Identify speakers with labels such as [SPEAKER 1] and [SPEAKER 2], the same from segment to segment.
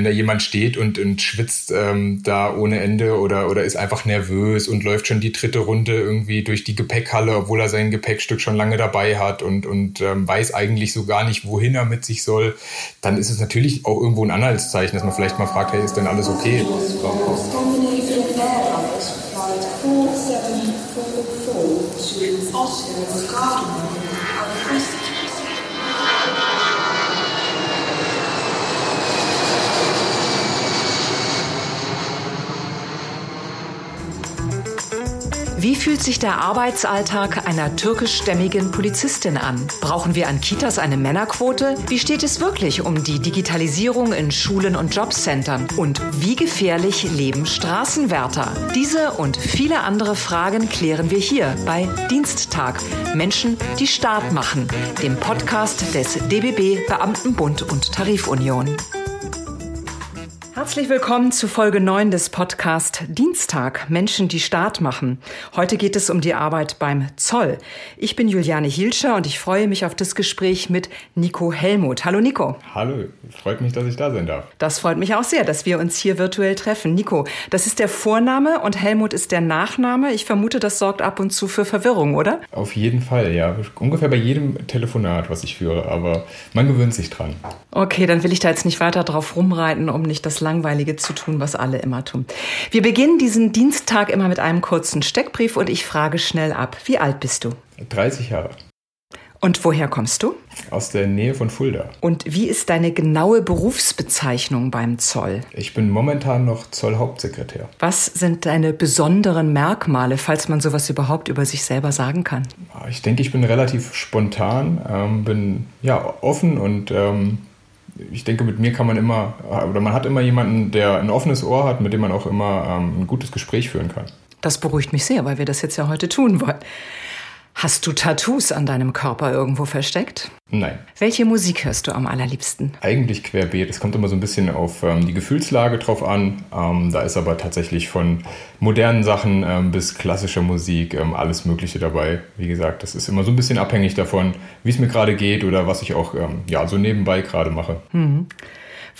[SPEAKER 1] wenn da jemand steht und, und schwitzt ähm, da ohne Ende oder, oder ist einfach nervös und läuft schon die dritte Runde irgendwie durch die Gepäckhalle, obwohl er sein Gepäckstück schon lange dabei hat und, und ähm, weiß eigentlich so gar nicht, wohin er mit sich soll, dann ist es natürlich auch irgendwo ein Anhaltszeichen, dass man vielleicht mal fragt, hey, ist denn alles okay?
[SPEAKER 2] Wie fühlt sich der Arbeitsalltag einer türkischstämmigen Polizistin an? Brauchen wir an Kitas eine Männerquote? Wie steht es wirklich um die Digitalisierung in Schulen und Jobcentern? Und wie gefährlich leben Straßenwärter? Diese und viele andere Fragen klären wir hier bei Diensttag. Menschen, die Staat machen, dem Podcast des DBB Beamtenbund und Tarifunion. Herzlich willkommen zu Folge 9 des Podcast Dienstag Menschen, die Staat machen. Heute geht es um die Arbeit beim Zoll. Ich bin Juliane Hielscher und ich freue mich auf das Gespräch mit Nico Helmut. Hallo Nico.
[SPEAKER 1] Hallo, freut mich, dass ich da sein darf.
[SPEAKER 2] Das freut mich auch sehr, dass wir uns hier virtuell treffen. Nico, das ist der Vorname und Helmut ist der Nachname. Ich vermute, das sorgt ab und zu für Verwirrung, oder?
[SPEAKER 1] Auf jeden Fall, ja. Ungefähr bei jedem Telefonat, was ich führe, aber man gewöhnt sich dran.
[SPEAKER 2] Okay, dann will ich da jetzt nicht weiter drauf rumreiten, um nicht das Langweilige zu tun, was alle immer tun. Wir beginnen diesen Dienstag immer mit einem kurzen Steckbrief und ich frage schnell ab. Wie alt bist du?
[SPEAKER 1] 30 Jahre.
[SPEAKER 2] Und woher kommst du?
[SPEAKER 1] Aus der Nähe von Fulda.
[SPEAKER 2] Und wie ist deine genaue Berufsbezeichnung beim Zoll?
[SPEAKER 1] Ich bin momentan noch Zollhauptsekretär.
[SPEAKER 2] Was sind deine besonderen Merkmale, falls man sowas überhaupt über sich selber sagen kann?
[SPEAKER 1] Ich denke, ich bin relativ spontan, ähm, bin ja offen und ähm, ich denke, mit mir kann man immer, oder man hat immer jemanden, der ein offenes Ohr hat, mit dem man auch immer ähm, ein gutes Gespräch führen kann.
[SPEAKER 2] Das beruhigt mich sehr, weil wir das jetzt ja heute tun wollen. Hast du Tattoos an deinem Körper irgendwo versteckt?
[SPEAKER 1] Nein.
[SPEAKER 2] Welche Musik hörst du am allerliebsten?
[SPEAKER 1] Eigentlich querbeet. Es kommt immer so ein bisschen auf ähm, die Gefühlslage drauf an. Ähm, da ist aber tatsächlich von modernen Sachen ähm, bis klassischer Musik ähm, alles Mögliche dabei. Wie gesagt, das ist immer so ein bisschen abhängig davon, wie es mir gerade geht oder was ich auch ähm, ja, so nebenbei gerade mache.
[SPEAKER 2] Mhm.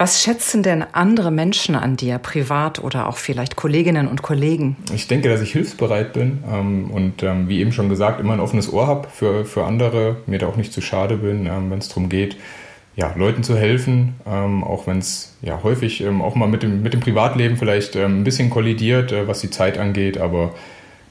[SPEAKER 2] Was schätzen denn andere Menschen an dir, privat oder auch vielleicht Kolleginnen und Kollegen?
[SPEAKER 1] Ich denke, dass ich hilfsbereit bin ähm, und ähm, wie eben schon gesagt, immer ein offenes Ohr habe für, für andere, mir da auch nicht zu schade bin, ähm, wenn es darum geht, ja, Leuten zu helfen, ähm, auch wenn es ja häufig ähm, auch mal mit dem, mit dem Privatleben vielleicht ähm, ein bisschen kollidiert, äh, was die Zeit angeht, aber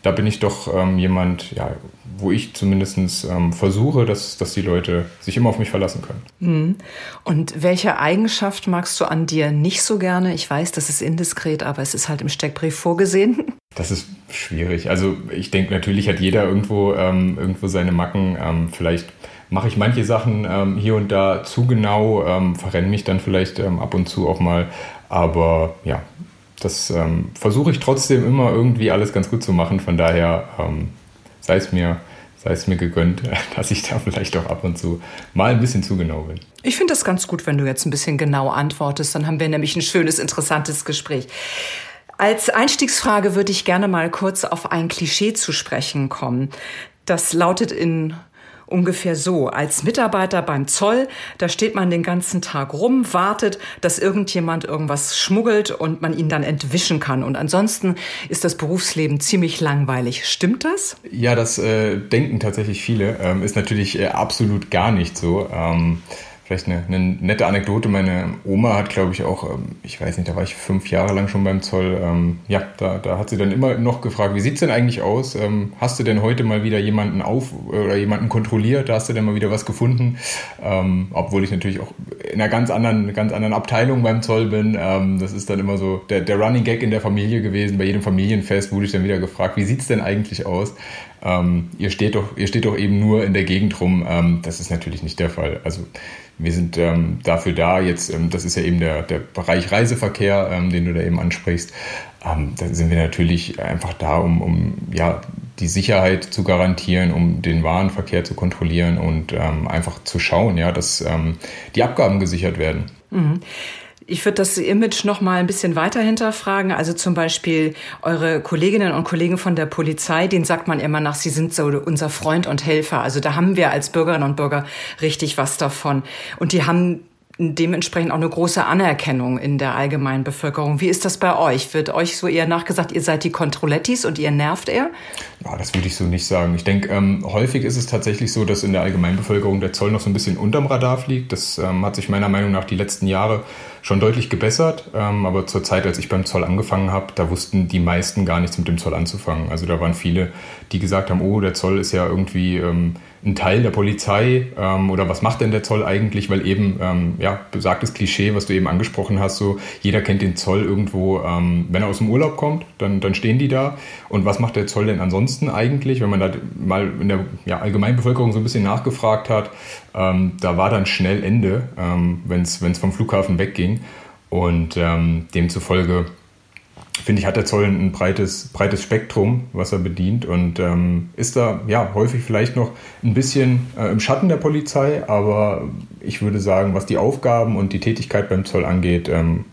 [SPEAKER 1] da bin ich doch jemand, ja, wo ich zumindest ähm, versuche, dass, dass die Leute sich immer auf mich verlassen können.
[SPEAKER 2] Mhm. Und welche Eigenschaft magst du an dir nicht so gerne? Ich weiß, das ist indiskret, aber es ist halt im Steckbrief vorgesehen.
[SPEAKER 1] Das ist schwierig. Also ich denke, natürlich hat jeder irgendwo, ähm, irgendwo seine Macken. Ähm, vielleicht mache ich manche Sachen ähm, hier und da zu genau, ähm, verrenne mich dann vielleicht ähm, ab und zu auch mal. Aber ja, das ähm, versuche ich trotzdem immer irgendwie alles ganz gut zu machen. Von daher ähm, sei es mir sei es mir gegönnt, dass ich da vielleicht auch ab und zu mal ein bisschen zu genau bin.
[SPEAKER 2] Ich finde das ganz gut, wenn du jetzt ein bisschen genau antwortest. Dann haben wir nämlich ein schönes, interessantes Gespräch. Als Einstiegsfrage würde ich gerne mal kurz auf ein Klischee zu sprechen kommen. Das lautet in ungefähr so. Als Mitarbeiter beim Zoll, da steht man den ganzen Tag rum, wartet, dass irgendjemand irgendwas schmuggelt und man ihn dann entwischen kann. Und ansonsten ist das Berufsleben ziemlich langweilig. Stimmt das?
[SPEAKER 1] Ja, das äh, denken tatsächlich viele. Ähm, ist natürlich äh, absolut gar nicht so. Ähm Vielleicht eine, eine, nette Anekdote. Meine Oma hat, glaube ich, auch, ähm, ich weiß nicht, da war ich fünf Jahre lang schon beim Zoll. Ähm, ja, da, da hat sie dann immer noch gefragt, wie sieht's denn eigentlich aus? Ähm, hast du denn heute mal wieder jemanden auf oder jemanden kontrolliert? Da hast du denn mal wieder was gefunden? Ähm, obwohl ich natürlich auch in einer ganz anderen, ganz anderen Abteilung beim Zoll bin. Ähm, das ist dann immer so der, der Running Gag in der Familie gewesen. Bei jedem Familienfest wurde ich dann wieder gefragt, wie sieht's denn eigentlich aus? Ähm, ihr steht doch, ihr steht doch eben nur in der Gegend rum. Ähm, das ist natürlich nicht der Fall. Also wir sind ähm, dafür da, jetzt, ähm, das ist ja eben der, der Bereich Reiseverkehr, ähm, den du da eben ansprichst. Ähm, da sind wir natürlich einfach da, um, um ja, die Sicherheit zu garantieren, um den Warenverkehr zu kontrollieren und einfach zu schauen, ja, dass die Abgaben gesichert werden.
[SPEAKER 2] Mhm. Ich würde das Image noch mal ein bisschen weiter hinterfragen. Also zum Beispiel eure Kolleginnen und Kollegen von der Polizei, denen sagt man immer nach, sie sind so unser Freund und Helfer. Also da haben wir als Bürgerinnen und Bürger richtig was davon. Und die haben dementsprechend auch eine große Anerkennung in der allgemeinen Bevölkerung. Wie ist das bei euch? Wird euch so eher nachgesagt, ihr seid die Controlettis und ihr nervt eher?
[SPEAKER 1] Ja, das würde ich so nicht sagen. Ich denke, ähm, häufig ist es tatsächlich so, dass in der Allgemeinbevölkerung der Zoll noch so ein bisschen unterm Radar fliegt. Das ähm, hat sich meiner Meinung nach die letzten Jahre schon deutlich gebessert. Ähm, aber zur Zeit, als ich beim Zoll angefangen habe, da wussten die meisten gar nichts mit dem Zoll anzufangen. Also da waren viele, die gesagt haben, oh, der Zoll ist ja irgendwie ähm, ein Teil der Polizei ähm, oder was macht denn der Zoll eigentlich? Weil eben, ähm, ja, besagtes Klischee, was du eben angesprochen hast, so jeder kennt den Zoll irgendwo, ähm, wenn er aus dem Urlaub kommt, dann, dann stehen die da. Und was macht der Zoll denn ansonsten eigentlich? Wenn man da mal in der ja, Allgemeinbevölkerung so ein bisschen nachgefragt hat, ähm, da war dann schnell Ende, ähm, wenn es vom Flughafen wegging. Und ähm, demzufolge finde ich, hat der Zoll ein breites, breites Spektrum, was er bedient. Und ähm, ist da ja häufig vielleicht noch ein bisschen äh, im Schatten der Polizei, aber ich würde sagen, was die Aufgaben und die Tätigkeit beim Zoll angeht, ähm,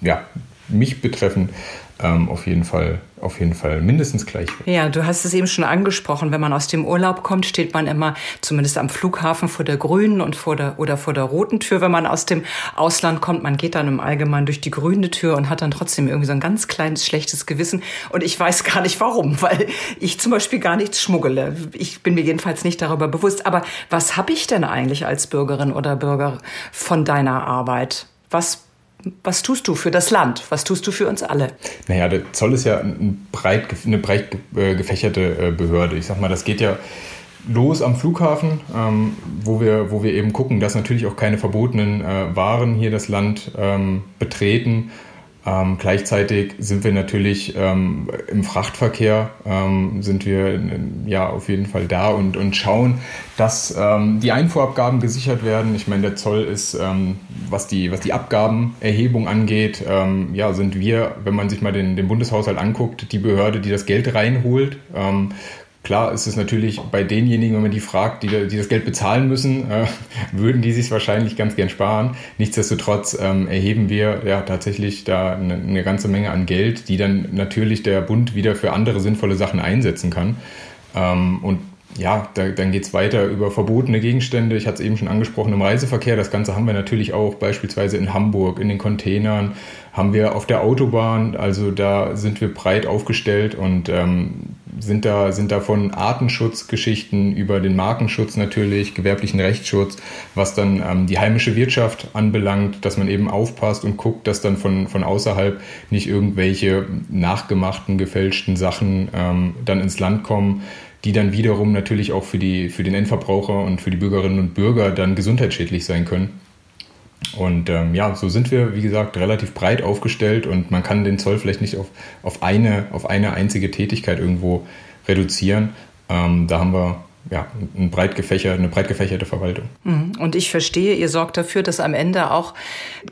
[SPEAKER 1] ja, mich betreffen, ähm, auf jeden Fall auf jeden Fall mindestens gleich.
[SPEAKER 2] Ja, du hast es eben schon angesprochen. Wenn man aus dem Urlaub kommt, steht man immer zumindest am Flughafen vor der grünen und vor der oder vor der roten Tür. Wenn man aus dem Ausland kommt, man geht dann im Allgemeinen durch die grüne Tür und hat dann trotzdem irgendwie so ein ganz kleines schlechtes Gewissen. Und ich weiß gar nicht warum, weil ich zum Beispiel gar nichts schmuggele. Ich bin mir jedenfalls nicht darüber bewusst. Aber was habe ich denn eigentlich als Bürgerin oder Bürger von deiner Arbeit? Was was tust du für das Land? Was tust du für uns alle?
[SPEAKER 1] Naja, der Zoll ist ja ein breit, eine breit äh, gefächerte äh, Behörde. Ich sag mal, das geht ja los am Flughafen, ähm, wo, wir, wo wir eben gucken, dass natürlich auch keine verbotenen äh, Waren hier das Land ähm, betreten ähm, gleichzeitig sind wir natürlich ähm, im Frachtverkehr, ähm, sind wir ja auf jeden Fall da und, und schauen, dass ähm, die Einfuhrabgaben gesichert werden. Ich meine, der Zoll ist, ähm, was, die, was die Abgabenerhebung angeht, ähm, ja, sind wir, wenn man sich mal den, den Bundeshaushalt anguckt, die Behörde, die das Geld reinholt. Klar ist es natürlich bei denjenigen, wenn man die fragt, die, die das Geld bezahlen müssen, äh, würden die sich wahrscheinlich ganz gern sparen. Nichtsdestotrotz ähm, erheben wir ja tatsächlich da eine, eine, ganze Menge an Geld, die dann natürlich der Bund wieder für andere sinnvolle Sachen einsetzen kann. Ähm, und ja, da, dann geht's weiter über verbotene Gegenstände. Ich hatte es eben schon angesprochen im Reiseverkehr. Das Ganze haben wir natürlich auch beispielsweise in Hamburg, in den Containern, haben wir auf der Autobahn. Also da sind wir breit aufgestellt und ähm, sind da, sind da von Artenschutzgeschichten über den Markenschutz natürlich, gewerblichen Rechtsschutz, was dann ähm, die heimische Wirtschaft anbelangt, dass man eben aufpasst und guckt, dass dann von, von außerhalb nicht irgendwelche nachgemachten, gefälschten Sachen ähm, dann ins Land kommen, die dann wiederum natürlich auch für, die, für den Endverbraucher und für die Bürgerinnen und Bürger dann gesundheitsschädlich sein können. Und ähm, ja, so sind wir, wie gesagt, relativ breit aufgestellt und man kann den Zoll vielleicht nicht auf, auf, eine, auf eine einzige Tätigkeit irgendwo reduzieren. Ähm, da haben wir ja, ein breit gefächer, eine breit gefächerte Verwaltung.
[SPEAKER 2] Mhm. Und ich verstehe, ihr sorgt dafür, dass am Ende auch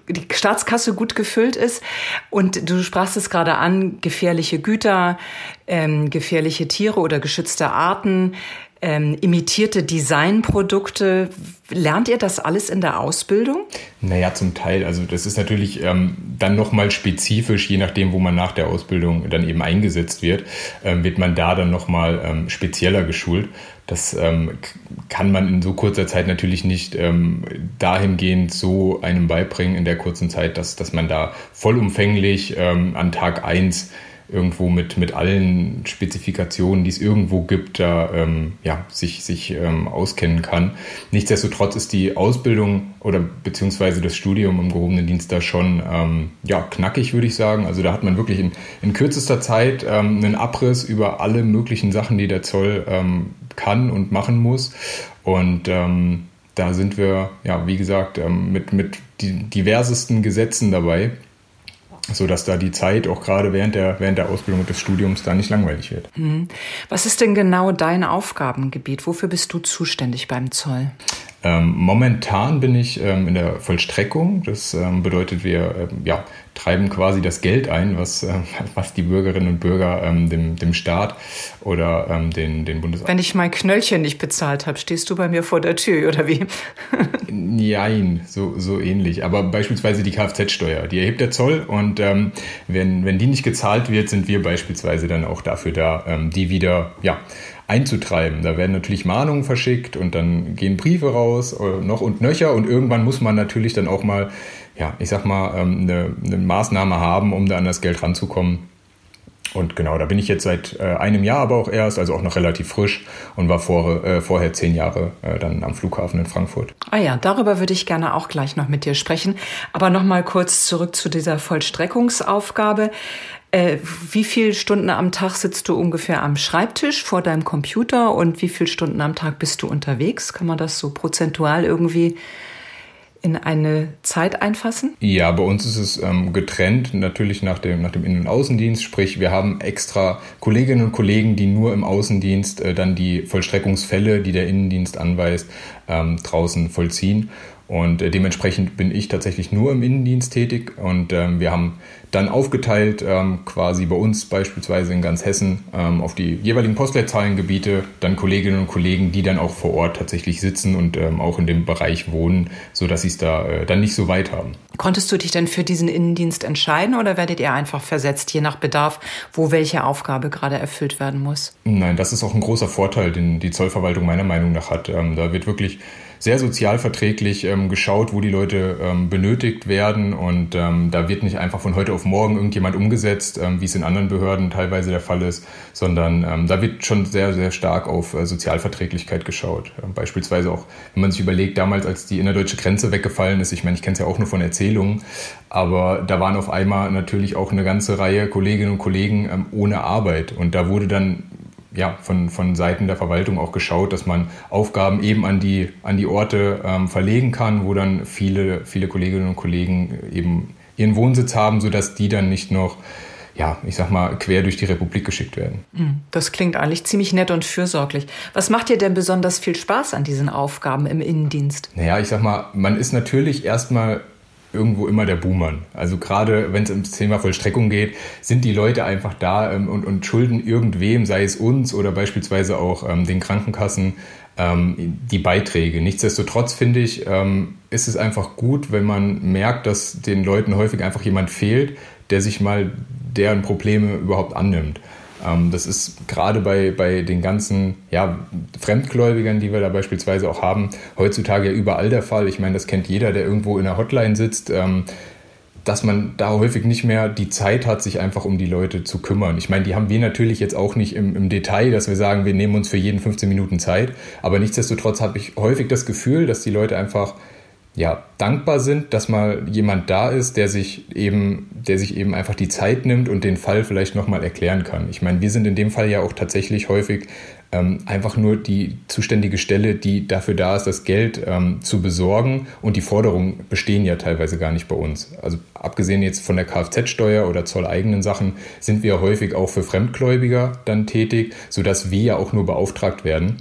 [SPEAKER 2] die Staatskasse gut gefüllt ist. Und du sprachst es gerade an, gefährliche Güter, ähm, gefährliche Tiere oder geschützte Arten ähm, imitierte Designprodukte. Lernt ihr das alles in der Ausbildung?
[SPEAKER 1] Naja, zum Teil. Also das ist natürlich ähm, dann nochmal spezifisch, je nachdem, wo man nach der Ausbildung dann eben eingesetzt wird, ähm, wird man da dann nochmal ähm, spezieller geschult. Das ähm, kann man in so kurzer Zeit natürlich nicht ähm, dahingehend so einem beibringen in der kurzen Zeit, dass, dass man da vollumfänglich ähm, an Tag eins irgendwo mit, mit allen Spezifikationen, die es irgendwo gibt, da ähm, ja, sich, sich ähm, auskennen kann. Nichtsdestotrotz ist die Ausbildung oder beziehungsweise das Studium im gehobenen Dienst da schon ähm, ja, knackig, würde ich sagen. Also da hat man wirklich in, in kürzester Zeit ähm, einen Abriss über alle möglichen Sachen, die der Zoll ähm, kann und machen muss. Und ähm, da sind wir, ja, wie gesagt, mit, mit diversesten Gesetzen dabei so dass da die Zeit auch gerade während der, während der Ausbildung und des Studiums da nicht langweilig wird.
[SPEAKER 2] Hm. Was ist denn genau dein Aufgabengebiet? Wofür bist du zuständig beim Zoll?
[SPEAKER 1] Ähm, momentan bin ich ähm, in der Vollstreckung. Das ähm, bedeutet, wir ähm, ja, treiben quasi das Geld ein, was, äh, was die Bürgerinnen und Bürger ähm, dem, dem Staat oder ähm, den, den Bundesamt.
[SPEAKER 2] Wenn ich mein Knöllchen nicht bezahlt habe, stehst du bei mir vor der Tür oder wie?
[SPEAKER 1] Nein, so, so ähnlich. Aber beispielsweise die Kfz-Steuer, die erhebt der Zoll und wenn, wenn die nicht gezahlt wird, sind wir beispielsweise dann auch dafür da, die wieder ja, einzutreiben. Da werden natürlich Mahnungen verschickt und dann gehen Briefe raus, äh, noch und nöcher und irgendwann muss man natürlich dann auch mal, ja, ich sag mal, ähm, eine, eine Maßnahme haben, um da an das Geld ranzukommen. Und genau, da bin ich jetzt seit äh, einem Jahr aber auch erst, also auch noch relativ frisch und war vor, äh, vorher zehn Jahre äh, dann am Flughafen in Frankfurt.
[SPEAKER 2] Ah ja, darüber würde ich gerne auch gleich noch mit dir sprechen. Aber noch mal kurz zurück zu dieser Vollstreckungsaufgabe. Äh, wie viele Stunden am Tag sitzt du ungefähr am Schreibtisch vor deinem Computer und wie viele Stunden am Tag bist du unterwegs? Kann man das so prozentual irgendwie in eine Zeit einfassen?
[SPEAKER 1] Ja, bei uns ist es ähm, getrennt, natürlich nach dem, nach dem Innen- und Außendienst. Sprich, wir haben extra Kolleginnen und Kollegen, die nur im Außendienst äh, dann die Vollstreckungsfälle, die der Innendienst anweist, ähm, draußen vollziehen. Und äh, dementsprechend bin ich tatsächlich nur im Innendienst tätig und ähm, wir haben dann aufgeteilt ähm, quasi bei uns beispielsweise in ganz Hessen ähm, auf die jeweiligen Postleitzahlengebiete dann Kolleginnen und Kollegen, die dann auch vor Ort tatsächlich sitzen und ähm, auch in dem Bereich wohnen, so dass sie es da äh, dann nicht so weit haben.
[SPEAKER 2] Konntest du dich denn für diesen Innendienst entscheiden oder werdet ihr einfach versetzt, je nach Bedarf, wo welche Aufgabe gerade erfüllt werden muss?
[SPEAKER 1] Nein, das ist auch ein großer Vorteil, den die Zollverwaltung meiner Meinung nach hat. Ähm, da wird wirklich sehr sozialverträglich ähm, geschaut, wo die Leute ähm, benötigt werden. Und ähm, da wird nicht einfach von heute auf morgen irgendjemand umgesetzt, ähm, wie es in anderen Behörden teilweise der Fall ist, sondern ähm, da wird schon sehr, sehr stark auf äh, Sozialverträglichkeit geschaut. Ähm, beispielsweise auch, wenn man sich überlegt, damals, als die innerdeutsche Grenze weggefallen ist, ich meine, ich kenne es ja auch nur von Erzählungen, aber da waren auf einmal natürlich auch eine ganze Reihe Kolleginnen und Kollegen ohne Arbeit. Und da wurde dann ja, von, von Seiten der Verwaltung auch geschaut, dass man Aufgaben eben an die, an die Orte ähm, verlegen kann, wo dann viele, viele Kolleginnen und Kollegen eben ihren Wohnsitz haben, sodass die dann nicht noch ja, ich sag mal, quer durch die Republik geschickt werden.
[SPEAKER 2] Hm, das klingt eigentlich ziemlich nett und fürsorglich. Was macht dir denn besonders viel Spaß an diesen Aufgaben im Innendienst?
[SPEAKER 1] Naja, ich sag mal, man ist natürlich erstmal irgendwo immer der Buhmann. Also gerade wenn es ums Thema Vollstreckung geht, sind die Leute einfach da ähm, und, und schulden irgendwem, sei es uns oder beispielsweise auch ähm, den Krankenkassen, ähm, die Beiträge. Nichtsdestotrotz finde ich, ähm, ist es einfach gut, wenn man merkt, dass den Leuten häufig einfach jemand fehlt, der sich mal deren Probleme überhaupt annimmt. Ähm, das ist gerade bei, bei den ganzen ja, Fremdgläubigern, die wir da beispielsweise auch haben, heutzutage ja überall der Fall. Ich meine, das kennt jeder, der irgendwo in der Hotline sitzt ähm, dass man da häufig nicht mehr die Zeit hat, sich einfach um die Leute zu kümmern. Ich meine, die haben wir natürlich jetzt auch nicht im, im Detail, dass wir sagen, wir nehmen uns für jeden 15 Minuten Zeit. Aber nichtsdestotrotz habe ich häufig das Gefühl, dass die Leute einfach ja, dankbar sind, dass mal jemand da ist, der sich eben, der sich eben einfach die Zeit nimmt und den Fall vielleicht nochmal erklären kann. Ich meine, wir sind in dem Fall ja auch tatsächlich häufig ähm, einfach nur die zuständige Stelle, die dafür da ist, das Geld ähm, zu besorgen und die Forderungen bestehen ja teilweise gar nicht bei uns. Also abgesehen jetzt von der Kfz-Steuer oder zolleigenen Sachen sind wir häufig auch für Fremdgläubiger dann tätig, sodass wir ja auch nur beauftragt werden.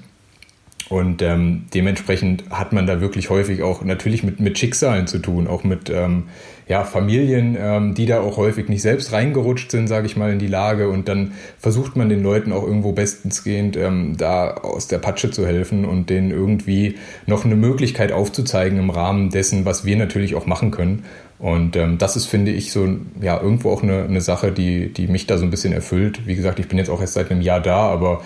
[SPEAKER 1] Und ähm, dementsprechend hat man da wirklich häufig auch natürlich mit, mit Schicksalen zu tun, auch mit ähm, ja, Familien, ähm, die da auch häufig nicht selbst reingerutscht sind, sage ich mal, in die Lage. Und dann versucht man den Leuten auch irgendwo bestensgehend ähm, da aus der Patsche zu helfen und denen irgendwie noch eine Möglichkeit aufzuzeigen im Rahmen dessen, was wir natürlich auch machen können. Und ähm, das ist, finde ich, so ja irgendwo auch eine, eine Sache, die, die mich da so ein bisschen erfüllt. Wie gesagt, ich bin jetzt auch erst seit einem Jahr da, aber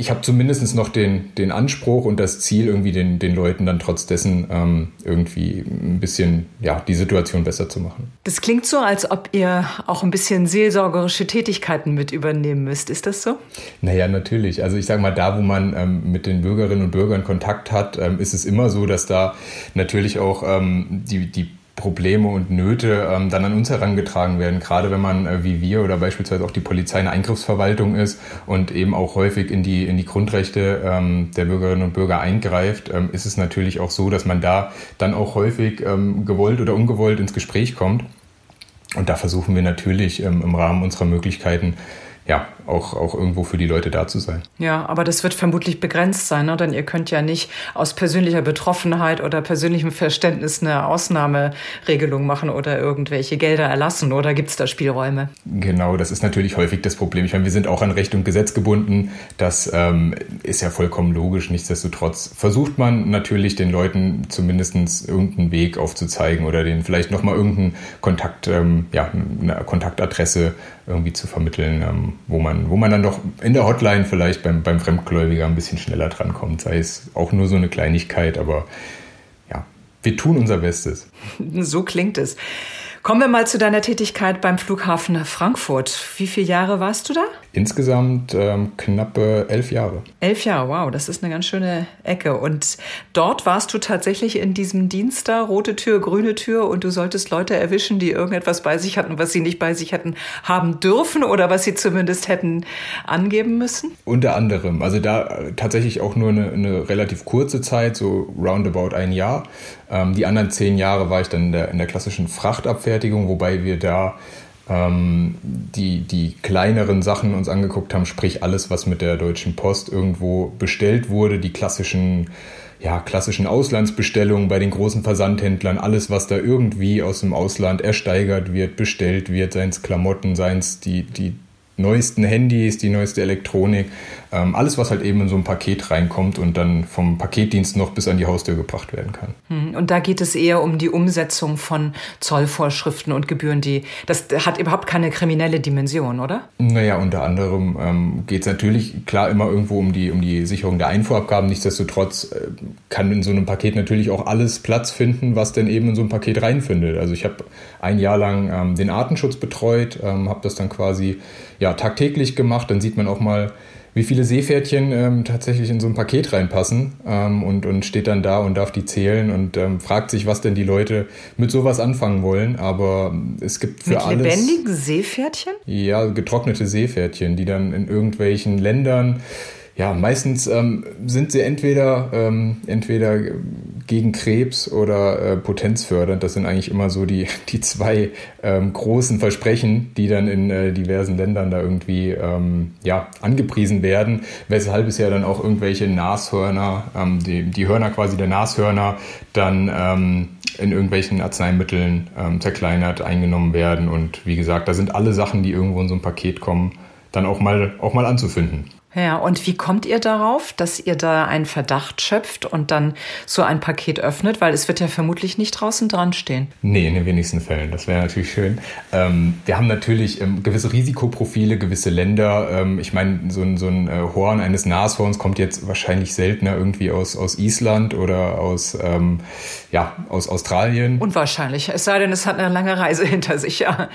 [SPEAKER 1] ich habe zumindest noch den, den Anspruch und das Ziel, irgendwie den, den Leuten dann trotz dessen ähm, irgendwie ein bisschen ja, die Situation besser zu machen.
[SPEAKER 2] Das klingt so, als ob ihr auch ein bisschen seelsorgerische Tätigkeiten mit übernehmen müsst. Ist das so?
[SPEAKER 1] Naja, natürlich. Also ich sage mal, da, wo man ähm, mit den Bürgerinnen und Bürgern Kontakt hat, ähm, ist es immer so, dass da natürlich auch ähm, die, die Probleme und Nöte ähm, dann an uns herangetragen werden. Gerade wenn man äh, wie wir oder beispielsweise auch die Polizei eine Eingriffsverwaltung ist und eben auch häufig in die, in die Grundrechte ähm, der Bürgerinnen und Bürger eingreift, ähm, ist es natürlich auch so, dass man da dann auch häufig ähm, gewollt oder ungewollt ins Gespräch kommt. Und da versuchen wir natürlich ähm, im Rahmen unserer Möglichkeiten ja, auch, auch irgendwo für die Leute da zu sein.
[SPEAKER 2] Ja, aber das wird vermutlich begrenzt sein, ne? denn ihr könnt ja nicht aus persönlicher Betroffenheit oder persönlichem Verständnis eine Ausnahmeregelung machen oder irgendwelche Gelder erlassen oder gibt es da Spielräume?
[SPEAKER 1] Genau, das ist natürlich häufig das Problem. Ich meine, wir sind auch an Recht und Gesetz gebunden. Das ähm, ist ja vollkommen logisch. Nichtsdestotrotz versucht man natürlich den Leuten zumindest irgendeinen Weg aufzuzeigen oder denen vielleicht nochmal irgendeinen Kontakt, ähm, ja, eine Kontaktadresse irgendwie zu vermitteln, ähm, wo, man, wo man dann doch in der Hotline vielleicht beim, beim Fremdgläubiger ein bisschen schneller drankommt. Sei es auch nur so eine Kleinigkeit, aber ja, wir tun unser Bestes.
[SPEAKER 2] So klingt es. Kommen wir mal zu deiner Tätigkeit beim Flughafen Frankfurt. Wie viele Jahre warst du da?
[SPEAKER 1] Insgesamt ähm, knappe elf Jahre.
[SPEAKER 2] Elf Jahre, wow, das ist eine ganz schöne Ecke. Und dort warst du tatsächlich in diesem Dienst da, rote Tür, grüne Tür, und du solltest Leute erwischen, die irgendetwas bei sich hatten, was sie nicht bei sich hätten haben dürfen oder was sie zumindest hätten angeben müssen?
[SPEAKER 1] Unter anderem. Also da äh, tatsächlich auch nur eine, eine relativ kurze Zeit, so roundabout ein Jahr. Ähm, die anderen zehn Jahre war ich dann in der, in der klassischen Frachtabfertigung, wobei wir da ähm, die, die kleineren Sachen uns angeguckt haben, sprich alles, was mit der Deutschen Post irgendwo bestellt wurde, die klassischen ja, klassischen Auslandsbestellungen bei den großen Versandhändlern, alles, was da irgendwie aus dem Ausland ersteigert wird, bestellt wird, seien es Klamotten, seien es die, die neuesten Handys, die neueste Elektronik, ähm, alles, was halt eben in so ein Paket reinkommt und dann vom Paketdienst noch bis an die Haustür gebracht werden kann.
[SPEAKER 2] Hm, und da geht es eher um die Umsetzung von Zollvorschriften und Gebühren, die das hat überhaupt keine kriminelle Dimension, oder?
[SPEAKER 1] Naja, unter anderem ähm, geht es natürlich klar immer irgendwo um die, um die Sicherung der Einfuhrabgaben. Nichtsdestotrotz äh, kann in so einem Paket natürlich auch alles Platz finden, was denn eben in so ein Paket reinfindet. Also ich habe ein Jahr lang ähm, den Artenschutz betreut, ähm, habe das dann quasi ja, tagtäglich gemacht. Dann sieht man auch mal, wie viele Seepferdchen ähm, tatsächlich in so ein Paket reinpassen ähm, und, und steht dann da und darf die zählen und ähm, fragt sich, was denn die Leute mit sowas anfangen wollen. Aber es gibt für
[SPEAKER 2] mit
[SPEAKER 1] alles.
[SPEAKER 2] Lebendigen Seepferdchen?
[SPEAKER 1] Ja, getrocknete Seepferdchen, die dann in irgendwelchen Ländern ja, meistens ähm, sind sie entweder, ähm, entweder gegen Krebs oder äh, potenzfördernd. Das sind eigentlich immer so die, die zwei ähm, großen Versprechen, die dann in äh, diversen Ländern da irgendwie ähm, ja, angepriesen werden. Weshalb es ja dann auch irgendwelche Nashörner, ähm, die, die Hörner quasi der Nashörner, dann ähm, in irgendwelchen Arzneimitteln zerkleinert, eingenommen werden. Und wie gesagt, da sind alle Sachen, die irgendwo in so ein Paket kommen, dann auch mal, auch mal anzufinden.
[SPEAKER 2] Ja, und wie kommt ihr darauf, dass ihr da einen Verdacht schöpft und dann so ein Paket öffnet? Weil es wird ja vermutlich nicht draußen dran stehen.
[SPEAKER 1] Nee, in den wenigsten Fällen. Das wäre natürlich schön. Ähm, wir haben natürlich ähm, gewisse Risikoprofile, gewisse Länder. Ähm, ich meine, so ein, so ein äh, Horn eines Nashorns kommt jetzt wahrscheinlich seltener irgendwie aus, aus Island oder aus, ähm, ja, aus Australien.
[SPEAKER 2] Unwahrscheinlich. Es sei denn, es hat eine lange Reise hinter sich, ja.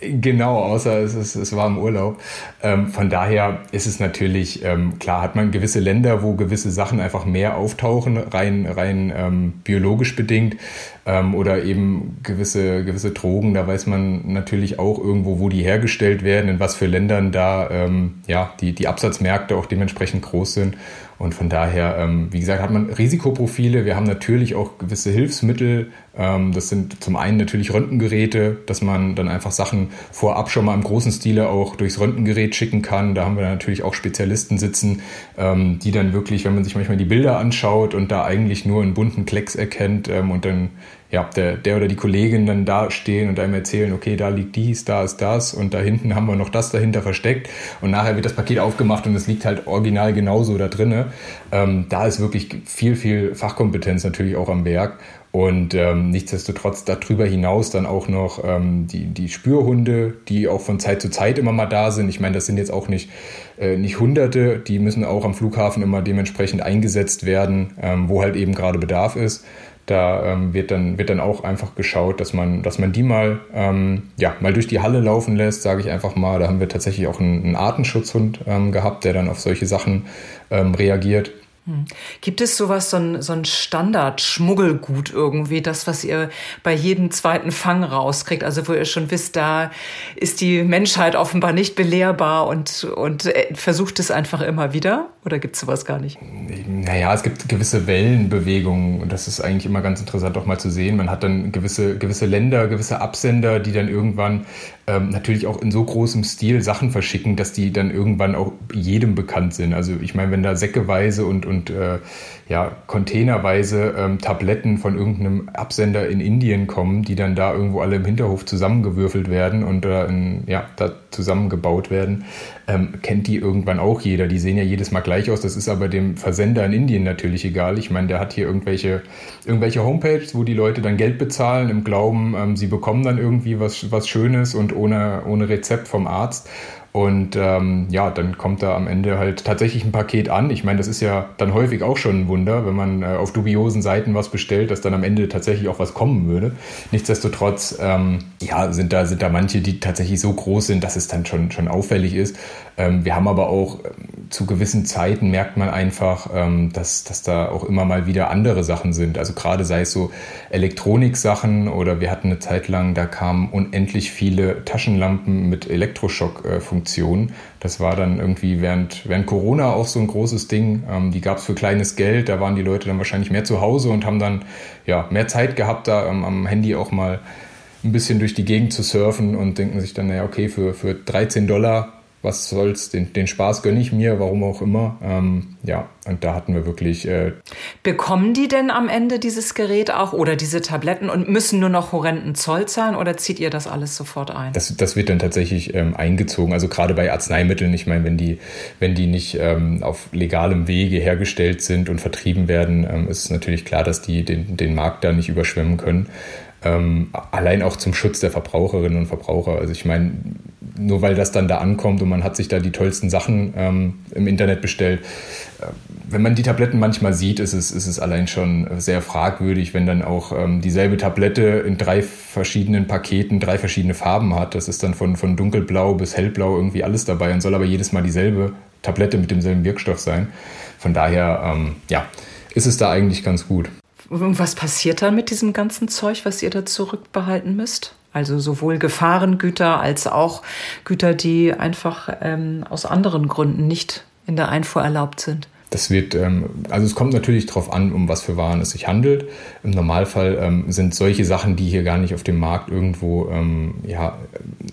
[SPEAKER 1] Genau, außer es, ist, es war im Urlaub. Ähm, von daher ist es natürlich, ähm, klar, hat man gewisse Länder, wo gewisse Sachen einfach mehr auftauchen, rein, rein ähm, biologisch bedingt, ähm, oder eben gewisse, gewisse Drogen, da weiß man natürlich auch irgendwo, wo die hergestellt werden, in was für Ländern da ähm, ja, die, die Absatzmärkte auch dementsprechend groß sind. Und von daher, ähm, wie gesagt, hat man Risikoprofile. Wir haben natürlich auch gewisse Hilfsmittel. Ähm, das sind zum einen natürlich Röntgengeräte, dass man dann einfach Sachen vorab schon mal im großen Stile auch durchs Röntgengerät schicken kann. Da haben wir natürlich auch Spezialisten sitzen, ähm, die dann wirklich, wenn man sich manchmal die Bilder anschaut und da eigentlich nur einen bunten Klecks erkennt ähm, und dann ja, der, der oder die Kollegin dann da stehen und einem erzählen, okay, da liegt dies, da ist das und da hinten haben wir noch das dahinter versteckt und nachher wird das Paket aufgemacht und es liegt halt original genauso da drinne. Ähm, da ist wirklich viel, viel Fachkompetenz natürlich auch am Werk und ähm, nichtsdestotrotz darüber hinaus dann auch noch ähm, die, die Spürhunde, die auch von Zeit zu Zeit immer mal da sind. Ich meine, das sind jetzt auch nicht, äh, nicht Hunderte, die müssen auch am Flughafen immer dementsprechend eingesetzt werden, ähm, wo halt eben gerade Bedarf ist. Da ähm, wird, dann, wird dann auch einfach geschaut, dass man, dass man die mal, ähm, ja, mal durch die Halle laufen lässt, sage ich einfach mal. Da haben wir tatsächlich auch einen, einen Artenschutzhund ähm, gehabt, der dann auf solche Sachen ähm, reagiert.
[SPEAKER 2] Hm. Gibt es sowas, so ein, so ein Standard-Schmuggelgut irgendwie, das, was ihr bei jedem zweiten Fang rauskriegt? Also, wo ihr schon wisst, da ist die Menschheit offenbar nicht belehrbar und, und äh, versucht es einfach immer wieder? Oder gibt es sowas gar nicht?
[SPEAKER 1] Naja, es gibt gewisse Wellenbewegungen und das ist eigentlich immer ganz interessant auch mal zu sehen. Man hat dann gewisse, gewisse Länder, gewisse Absender, die dann irgendwann ähm, natürlich auch in so großem Stil Sachen verschicken, dass die dann irgendwann auch jedem bekannt sind. Also ich meine, wenn da säckeweise und, und äh, ja, containerweise ähm, Tabletten von irgendeinem Absender in Indien kommen, die dann da irgendwo alle im Hinterhof zusammengewürfelt werden und äh, in, ja, da zusammengebaut werden, ähm, kennt die irgendwann auch jeder. Die sehen ja jedes Mal gleich aus. Das ist aber dem Versender in Indien natürlich egal. Ich meine, der hat hier irgendwelche, irgendwelche Homepages, wo die Leute dann Geld bezahlen im Glauben, ähm, sie bekommen dann irgendwie was, was Schönes und ohne, ohne Rezept vom Arzt. Und ähm, ja, dann kommt da am Ende halt tatsächlich ein Paket an. Ich meine, das ist ja dann häufig auch schon ein Wunder, wenn man äh, auf dubiosen Seiten was bestellt, dass dann am Ende tatsächlich auch was kommen würde. Nichtsdestotrotz, ähm, ja, sind da, sind da manche, die tatsächlich so groß sind, dass es dann schon, schon auffällig ist. Ähm, wir haben aber auch ähm, zu gewissen Zeiten merkt man einfach, ähm, dass, dass da auch immer mal wieder andere Sachen sind. Also gerade sei es so Elektronik-Sachen oder wir hatten eine Zeit lang, da kamen unendlich viele Taschenlampen mit Elektroschock-Funktionen Funktion. Das war dann irgendwie während, während Corona auch so ein großes Ding. Ähm, die gab es für kleines Geld. Da waren die Leute dann wahrscheinlich mehr zu Hause und haben dann ja, mehr Zeit gehabt, da ähm, am Handy auch mal ein bisschen durch die Gegend zu surfen und denken sich dann, naja, okay, für, für 13 Dollar was soll's, den, den Spaß gönne ich mir, warum auch immer. Ähm, ja, und da hatten wir wirklich. Äh
[SPEAKER 2] Bekommen die denn am Ende dieses Gerät auch oder diese Tabletten und müssen nur noch horrenden Zoll zahlen oder zieht ihr das alles sofort ein?
[SPEAKER 1] Das, das wird dann tatsächlich ähm, eingezogen. Also gerade bei Arzneimitteln, ich meine, wenn die, wenn die nicht ähm, auf legalem Wege hergestellt sind und vertrieben werden, ähm, ist natürlich klar, dass die den, den Markt da nicht überschwemmen können. Ähm, allein auch zum Schutz der Verbraucherinnen und Verbraucher. Also ich meine, nur weil das dann da ankommt und man hat sich da die tollsten Sachen ähm, im Internet bestellt. Äh, wenn man die Tabletten manchmal sieht, ist es, ist es allein schon sehr fragwürdig, wenn dann auch ähm, dieselbe Tablette in drei verschiedenen Paketen drei verschiedene Farben hat. Das ist dann von, von dunkelblau bis hellblau irgendwie alles dabei und soll aber jedes Mal dieselbe Tablette mit demselben Wirkstoff sein. Von daher, ähm, ja, ist es da eigentlich ganz gut.
[SPEAKER 2] Was passiert dann mit diesem ganzen Zeug, was ihr da zurückbehalten müsst? Also sowohl Gefahrengüter als auch Güter, die einfach ähm, aus anderen Gründen nicht in der Einfuhr erlaubt sind.
[SPEAKER 1] Das wird, ähm, also es kommt natürlich darauf an, um was für Waren es sich handelt. Im Normalfall ähm, sind solche Sachen, die hier gar nicht auf dem Markt irgendwo ähm, ja,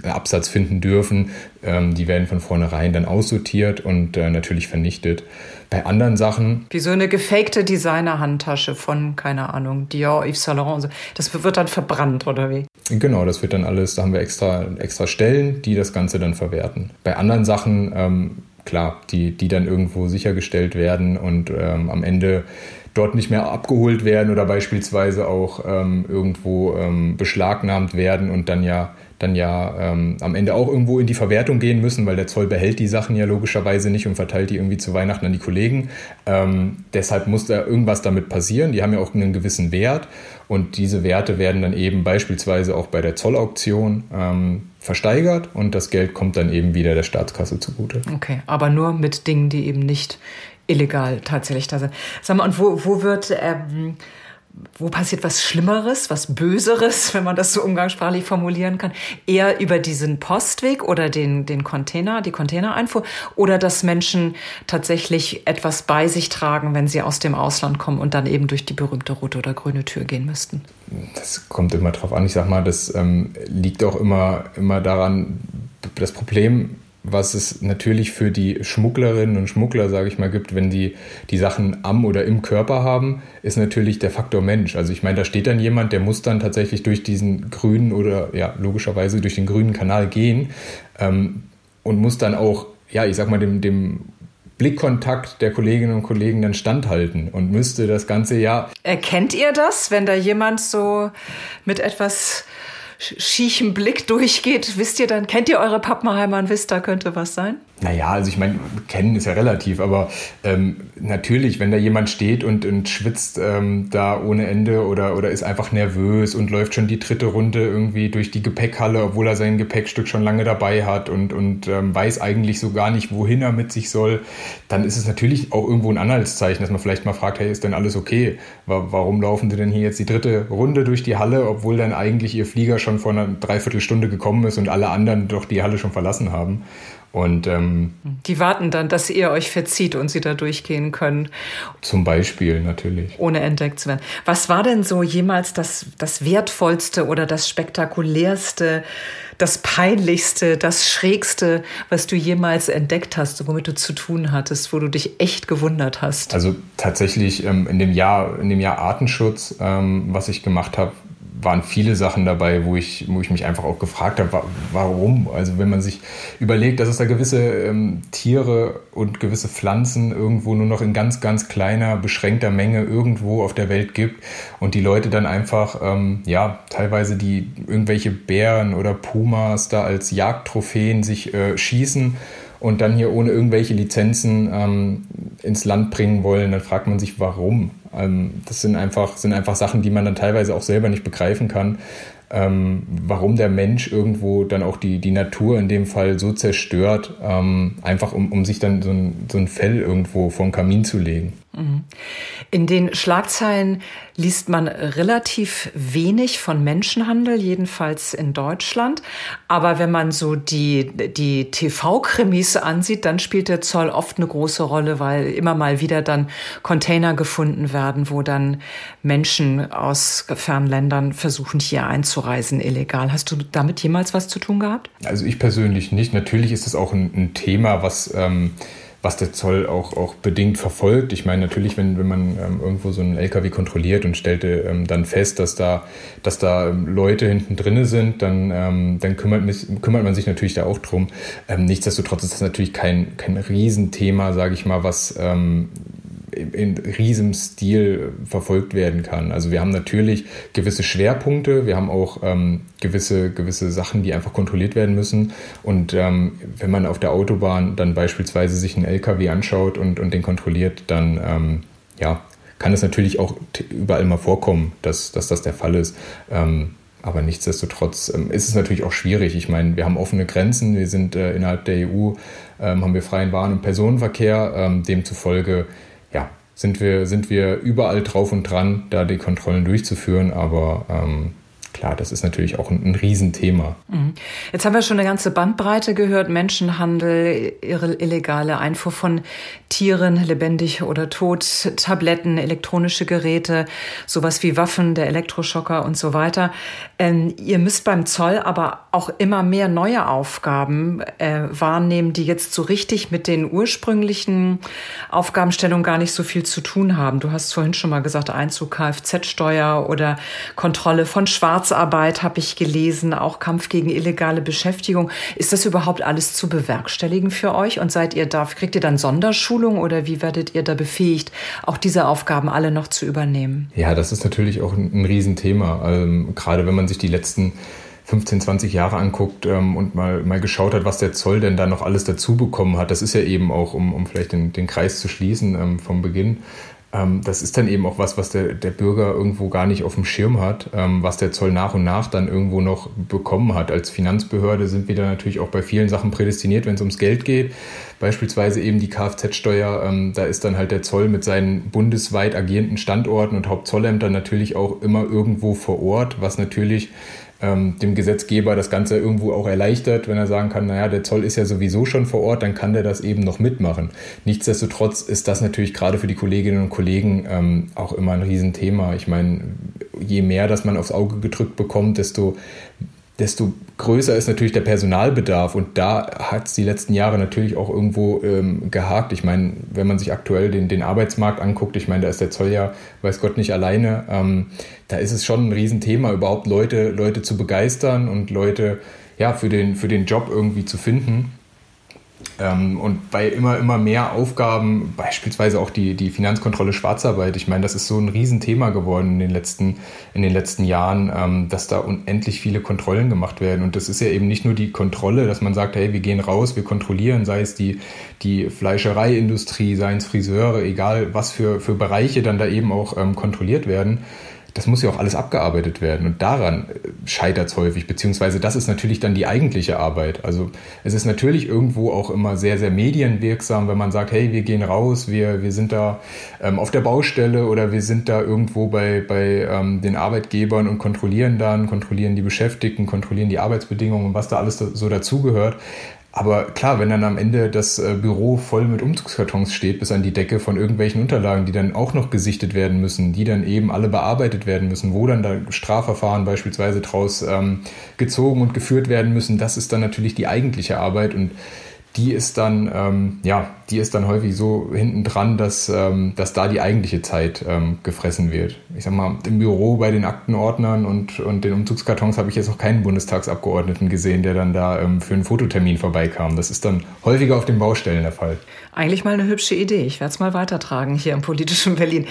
[SPEAKER 1] Absatz finden dürfen, die werden von vornherein dann aussortiert und äh, natürlich vernichtet. Bei anderen Sachen.
[SPEAKER 2] Wie so eine gefakte Designer-Handtasche von, keine Ahnung, Dior, Yves Saint Laurent. Das wird dann verbrannt, oder wie?
[SPEAKER 1] Genau, das wird dann alles, da haben wir extra, extra Stellen, die das Ganze dann verwerten. Bei anderen Sachen, klar, die, die dann irgendwo sichergestellt werden und ähm, am Ende dort nicht mehr abgeholt werden oder beispielsweise auch ähm, irgendwo ähm, beschlagnahmt werden und dann ja dann ja ähm, am Ende auch irgendwo in die Verwertung gehen müssen, weil der Zoll behält die Sachen ja logischerweise nicht und verteilt die irgendwie zu Weihnachten an die Kollegen. Ähm, deshalb muss da irgendwas damit passieren. Die haben ja auch einen gewissen Wert und diese Werte werden dann eben beispielsweise auch bei der Zollauktion ähm, versteigert und das Geld kommt dann eben wieder der Staatskasse zugute.
[SPEAKER 2] Okay, aber nur mit Dingen, die eben nicht illegal tatsächlich da sind. Sag mal, und wo, wo wird ähm, wo passiert was Schlimmeres, was Böseres, wenn man das so umgangssprachlich formulieren kann? Eher über diesen Postweg oder den, den Container, die Containereinfuhr oder dass Menschen tatsächlich etwas bei sich tragen, wenn sie aus dem Ausland kommen und dann eben durch die berühmte rote oder grüne Tür gehen müssten?
[SPEAKER 1] Das kommt immer drauf an. Ich sag mal, das ähm, liegt auch immer, immer daran, das Problem was es natürlich für die Schmugglerinnen und Schmuggler, sage ich mal, gibt, wenn die die Sachen am oder im Körper haben, ist natürlich der Faktor Mensch. Also ich meine, da steht dann jemand, der muss dann tatsächlich durch diesen grünen oder ja logischerweise durch den grünen Kanal gehen ähm, und muss dann auch, ja, ich sag mal, dem, dem Blickkontakt der Kolleginnen und Kollegen dann standhalten und müsste das ganze ja.
[SPEAKER 2] Erkennt ihr das, wenn da jemand so mit etwas schiechen Blick durchgeht, wisst ihr dann, kennt ihr eure Pappenheimer und wisst, da könnte was sein?
[SPEAKER 1] Naja, also ich meine, kennen ist ja relativ, aber ähm, natürlich, wenn da jemand steht und, und schwitzt ähm, da ohne Ende oder, oder ist einfach nervös und läuft schon die dritte Runde irgendwie durch die Gepäckhalle, obwohl er sein Gepäckstück schon lange dabei hat und, und ähm, weiß eigentlich so gar nicht, wohin er mit sich soll, dann ist es natürlich auch irgendwo ein Anhaltszeichen, dass man vielleicht mal fragt, hey, ist denn alles okay? Warum laufen die denn hier jetzt die dritte Runde durch die Halle, obwohl dann eigentlich ihr Flieger schon vor einer Dreiviertelstunde gekommen ist und alle anderen doch die Halle schon verlassen haben? Und ähm,
[SPEAKER 2] die warten dann, dass ihr euch verzieht und sie da durchgehen können.
[SPEAKER 1] Zum Beispiel natürlich.
[SPEAKER 2] Ohne entdeckt zu werden. Was war denn so jemals das, das wertvollste oder das spektakulärste, das peinlichste, das schrägste, was du jemals entdeckt hast, womit du zu tun hattest, wo du dich echt gewundert hast?
[SPEAKER 1] Also tatsächlich ähm, in dem Jahr, in dem Jahr Artenschutz, ähm, was ich gemacht habe, waren viele Sachen dabei, wo ich, wo ich mich einfach auch gefragt habe, warum? Also wenn man sich überlegt, dass es da gewisse ähm, Tiere und gewisse Pflanzen irgendwo nur noch in ganz, ganz kleiner, beschränkter Menge irgendwo auf der Welt gibt und die Leute dann einfach, ähm, ja, teilweise die irgendwelche Bären oder Pumas da als Jagdtrophäen sich äh, schießen und dann hier ohne irgendwelche Lizenzen ähm, ins Land bringen wollen, dann fragt man sich, warum. Ähm, das sind einfach, sind einfach Sachen, die man dann teilweise auch selber nicht begreifen kann, ähm, warum der Mensch irgendwo dann auch die, die Natur in dem Fall so zerstört, ähm, einfach um, um sich dann so ein, so ein Fell irgendwo vom Kamin zu legen.
[SPEAKER 2] In den Schlagzeilen liest man relativ wenig von Menschenhandel, jedenfalls in Deutschland. Aber wenn man so die, die TV-Krimis ansieht, dann spielt der Zoll oft eine große Rolle, weil immer mal wieder dann Container gefunden werden, wo dann Menschen aus fernen Ländern versuchen, hier einzureisen, illegal. Hast du damit jemals was zu tun gehabt?
[SPEAKER 1] Also ich persönlich nicht. Natürlich ist es auch ein, ein Thema, was... Ähm was der Zoll auch, auch bedingt verfolgt. Ich meine, natürlich, wenn, wenn man ähm, irgendwo so einen LKW kontrolliert und stellte ähm, dann fest, dass da, dass da ähm, Leute hinten drinne sind, dann, ähm, dann kümmert, kümmert man sich natürlich da auch drum. Ähm, nichtsdestotrotz ist das natürlich kein, kein Riesenthema, sage ich mal, was, ähm, in riesem Stil verfolgt werden kann. Also wir haben natürlich gewisse Schwerpunkte, wir haben auch ähm, gewisse, gewisse Sachen, die einfach kontrolliert werden müssen. Und ähm, wenn man auf der Autobahn dann beispielsweise sich einen LKW anschaut und, und den kontrolliert, dann ähm, ja, kann es natürlich auch überall mal vorkommen, dass, dass das der Fall ist. Ähm, aber nichtsdestotrotz ähm, ist es natürlich auch schwierig. Ich meine, wir haben offene Grenzen, wir sind äh, innerhalb der EU, ähm, haben wir freien Waren- und Personenverkehr. Ähm, demzufolge sind wir, sind wir überall drauf und dran, da die Kontrollen durchzuführen. Aber ähm, klar, das ist natürlich auch ein, ein Riesenthema.
[SPEAKER 2] Mhm. Jetzt haben wir schon eine ganze Bandbreite gehört. Menschenhandel, illegale Einfuhr von Tieren, lebendig oder tot, Tabletten, elektronische Geräte, sowas wie Waffen, der Elektroschocker und so weiter. Ähm, ihr müsst beim Zoll aber auch immer mehr neue Aufgaben äh, wahrnehmen, die jetzt so richtig mit den ursprünglichen Aufgabenstellungen gar nicht so viel zu tun haben. Du hast vorhin schon mal gesagt, Einzug Kfz-Steuer oder Kontrolle von Schwarzarbeit habe ich gelesen, auch Kampf gegen illegale Beschäftigung. Ist das überhaupt alles zu bewerkstelligen für euch? Und seid ihr da, kriegt ihr dann Sonderschulung oder wie werdet ihr da befähigt, auch diese Aufgaben alle noch zu übernehmen?
[SPEAKER 1] Ja, das ist natürlich auch ein, ein Riesenthema. Ähm, gerade wenn man sich die letzten 15, 20 Jahre anguckt ähm, und mal, mal geschaut hat, was der Zoll denn da noch alles dazu bekommen hat, das ist ja eben auch, um, um vielleicht den, den Kreis zu schließen ähm, vom Beginn, das ist dann eben auch was, was der, der Bürger irgendwo gar nicht auf dem Schirm hat, ähm, was der Zoll nach und nach dann irgendwo noch bekommen hat. Als Finanzbehörde sind wir da natürlich auch bei vielen Sachen prädestiniert, wenn es ums Geld geht. Beispielsweise eben die Kfz-Steuer, ähm, da ist dann halt der Zoll mit seinen bundesweit agierenden Standorten und Hauptzollämtern natürlich auch immer irgendwo vor Ort, was natürlich ähm, dem Gesetzgeber das Ganze irgendwo auch erleichtert, wenn er sagen kann, naja, der Zoll ist ja sowieso schon vor Ort, dann kann der das eben noch mitmachen. Nichtsdestotrotz ist das natürlich gerade für die Kolleginnen und Kollegen ähm, auch immer ein Riesenthema. Ich meine, je mehr das man aufs Auge gedrückt bekommt, desto desto größer ist natürlich der Personalbedarf und da hat es die letzten Jahre natürlich auch irgendwo ähm, gehakt. Ich meine, wenn man sich aktuell den, den Arbeitsmarkt anguckt, ich meine, da ist der Zoll ja, weiß Gott, nicht alleine, ähm, da ist es schon ein Riesenthema, überhaupt Leute, Leute zu begeistern und Leute ja, für, den, für den Job irgendwie zu finden. Ähm, und bei immer, immer mehr Aufgaben, beispielsweise auch die, die Finanzkontrolle Schwarzarbeit, ich meine, das ist so ein Riesenthema geworden in den letzten, in den letzten Jahren, ähm, dass da unendlich viele Kontrollen gemacht werden. Und das ist ja eben nicht nur die Kontrolle, dass man sagt, hey, wir gehen raus, wir kontrollieren, sei es die, die Fleischereiindustrie, seien es Friseure, egal was für, für Bereiche dann da eben auch ähm, kontrolliert werden das muss ja auch alles abgearbeitet werden. Und daran äh, scheitert es häufig, beziehungsweise das ist natürlich dann die eigentliche Arbeit. Also es ist natürlich irgendwo auch immer sehr, sehr medienwirksam, wenn man sagt, hey, wir gehen raus, wir, wir sind da ähm, auf der Baustelle oder wir sind da irgendwo bei, bei ähm, den Arbeitgebern und kontrollieren dann, kontrollieren die Beschäftigten, kontrollieren die Arbeitsbedingungen und was da alles so dazugehört. Aber klar, wenn dann am Ende das äh, Büro voll mit Umzugskartons steht bis an die Decke von irgendwelchen Unterlagen, die dann auch noch gesichtet werden müssen, die dann eben alle bearbeitet werden müssen, wo dann da Strafverfahren beispielsweise draus ähm, gezogen und geführt werden müssen, das ist dann natürlich die eigentliche Arbeit. Und die ist dann, ähm, ja, die ist dann häufig so hinten dran, dass, ähm, dass da die eigentliche Zeit ähm, gefressen wird. Ich sag mal, im Büro bei den Aktenordnern und, und den Umzugskartons habe ich jetzt noch keinen Bundestagsabgeordneten gesehen, der dann da ähm, für einen Fototermin vorbeikam. Das ist dann häufiger auf den Baustellen der Fall.
[SPEAKER 2] Eigentlich mal eine hübsche Idee. Ich werde es mal weitertragen hier im politischen Berlin.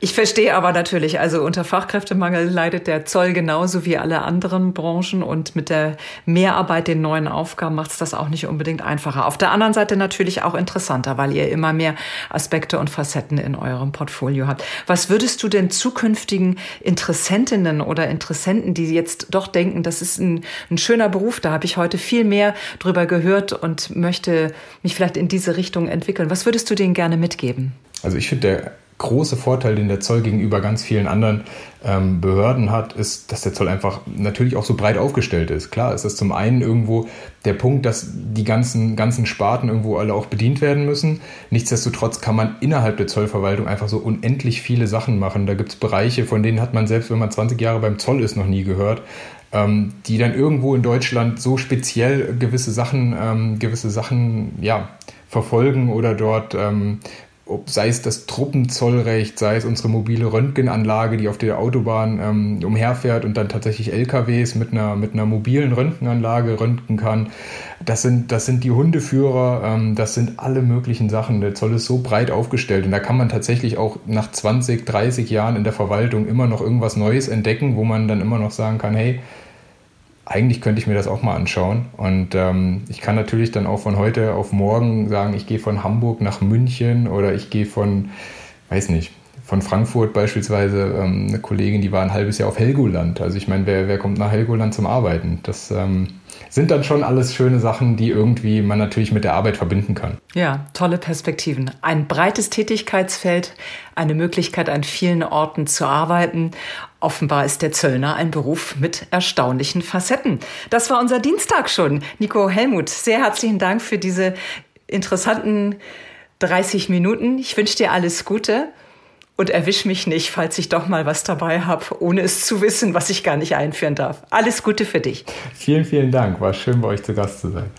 [SPEAKER 2] Ich verstehe aber natürlich, also unter Fachkräftemangel leidet der Zoll genauso wie alle anderen Branchen und mit der Mehrarbeit, den neuen Aufgaben macht es das auch nicht unbedingt einfacher. Auf der anderen Seite natürlich auch interessanter, weil ihr immer mehr Aspekte und Facetten in eurem Portfolio habt. Was würdest du denn zukünftigen Interessentinnen oder Interessenten, die jetzt doch denken, das ist ein, ein schöner Beruf, da habe ich heute viel mehr drüber gehört und möchte mich vielleicht in diese Richtung entwickeln. Was würdest du denen gerne mitgeben?
[SPEAKER 1] Also ich finde, der große Vorteil, den der Zoll gegenüber ganz vielen anderen ähm, Behörden hat, ist, dass der Zoll einfach natürlich auch so breit aufgestellt ist. Klar ist das zum einen irgendwo der Punkt, dass die ganzen, ganzen Sparten irgendwo alle auch bedient werden müssen. Nichtsdestotrotz kann man innerhalb der Zollverwaltung einfach so unendlich viele Sachen machen. Da gibt es Bereiche, von denen hat man selbst, wenn man 20 Jahre beim Zoll ist, noch nie gehört. Ähm, die dann irgendwo in Deutschland so speziell gewisse Sachen, ähm, gewisse Sachen, ja, verfolgen oder dort, ähm, ob, sei es das Truppenzollrecht, sei es unsere mobile Röntgenanlage, die auf der Autobahn ähm, umherfährt und dann tatsächlich LKWs mit einer, mit einer mobilen Röntgenanlage röntgen kann. Das sind, das sind die Hundeführer, ähm, das sind alle möglichen Sachen. Der Zoll ist so breit aufgestellt und da kann man tatsächlich auch nach 20, 30 Jahren in der Verwaltung immer noch irgendwas Neues entdecken, wo man dann immer noch sagen kann, hey, eigentlich könnte ich mir das auch mal anschauen. Und ähm, ich kann natürlich dann auch von heute auf morgen sagen, ich gehe von Hamburg nach München oder ich gehe von, weiß nicht, von Frankfurt beispielsweise ähm, eine Kollegin, die war ein halbes Jahr auf Helgoland. Also ich meine, wer, wer kommt nach Helgoland zum Arbeiten? Das ähm, sind dann schon alles schöne Sachen, die irgendwie man natürlich mit der Arbeit verbinden kann.
[SPEAKER 2] Ja, tolle Perspektiven. Ein breites Tätigkeitsfeld, eine Möglichkeit an vielen Orten zu arbeiten. Offenbar ist der Zöllner ein Beruf mit erstaunlichen Facetten. Das war unser Dienstag schon. Nico Helmut, sehr herzlichen Dank für diese interessanten 30 Minuten. Ich wünsche dir alles Gute und erwisch mich nicht, falls ich doch mal was dabei habe, ohne es zu wissen, was ich gar nicht einführen darf. Alles Gute für dich.
[SPEAKER 1] Vielen, vielen Dank. War schön, bei euch zu Gast zu sein.